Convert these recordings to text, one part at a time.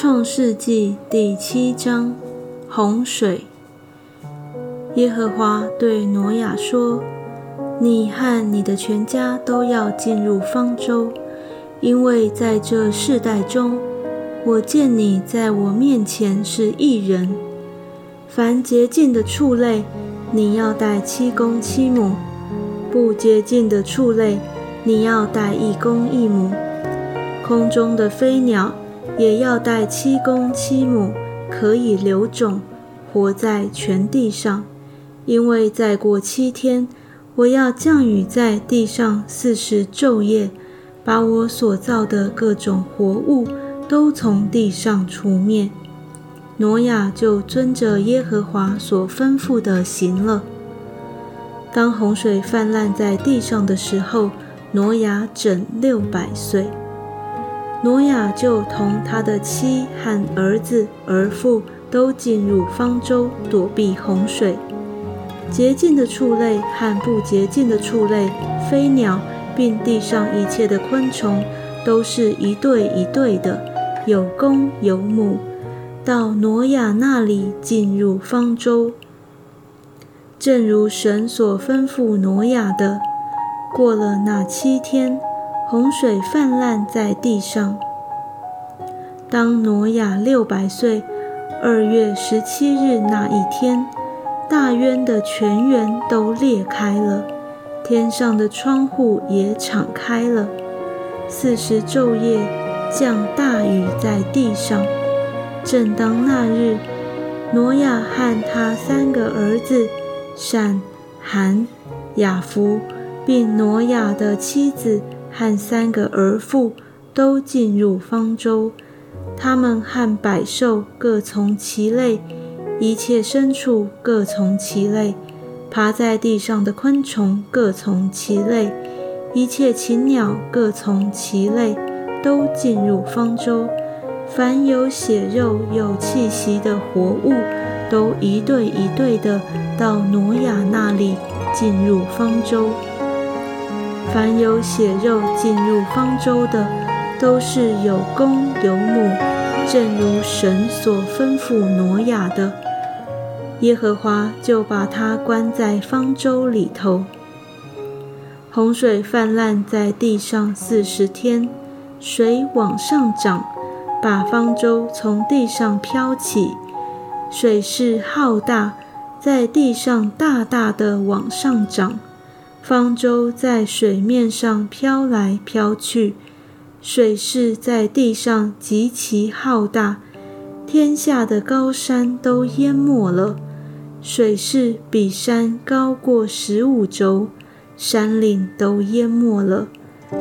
创世纪第七章洪水。耶和华对挪亚说：“你和你的全家都要进入方舟，因为在这世代中，我见你在我面前是一人。凡洁净的畜类，你要带七公七母；不洁净的畜类，你要带一公一母。空中的飞鸟。”也要带七公七母，可以留种，活在全地上。因为再过七天，我要降雨在地上四十昼夜，把我所造的各种活物都从地上除灭。挪亚就遵着耶和华所吩咐的行了。当洪水泛滥在地上的时候，挪亚整六百岁。挪亚就同他的妻和儿子、儿妇都进入方舟，躲避洪水。洁净的畜类和不洁净的畜类、飞鸟，并地上一切的昆虫，都是一对一对的，有公有母，到挪亚那里进入方舟。正如神所吩咐挪亚的，过了那七天。洪水泛滥在地上。当挪亚六百岁二月十七日那一天，大渊的泉源都裂开了，天上的窗户也敞开了。四十昼夜降大雨在地上。正当那日，挪亚和他三个儿子闪、含、雅弗，并挪亚的妻子。和三个儿妇都进入方舟，他们和百兽各从其类，一切牲畜各从其类，爬在地上的昆虫各从其类，一切禽鸟各从其类，都进入方舟。凡有血肉、有气息的活物，都一对一对的到挪亚那里进入方舟。凡有血肉进入方舟的，都是有公有母，正如神所吩咐挪亚的。耶和华就把他关在方舟里头。洪水泛滥在地上四十天，水往上涨，把方舟从地上飘起。水势浩大，在地上大大的往上涨。方舟在水面上飘来飘去，水势在地上极其浩大，天下的高山都淹没了。水势比山高过十五轴，山岭都淹没了。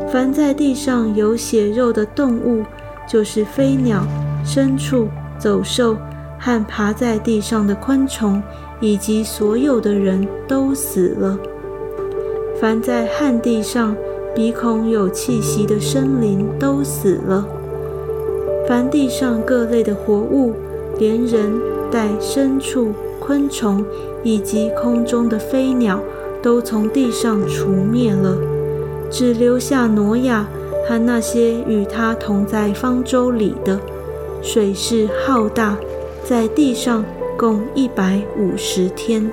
凡在地上有血肉的动物，就是飞鸟、牲畜、走兽和爬在地上的昆虫，以及所有的人都死了。凡在旱地上鼻孔有气息的生灵都死了。凡地上各类的活物，连人带牲畜、昆虫以及空中的飞鸟，都从地上除灭了，只留下挪亚和那些与他同在方舟里的。水势浩大，在地上共一百五十天。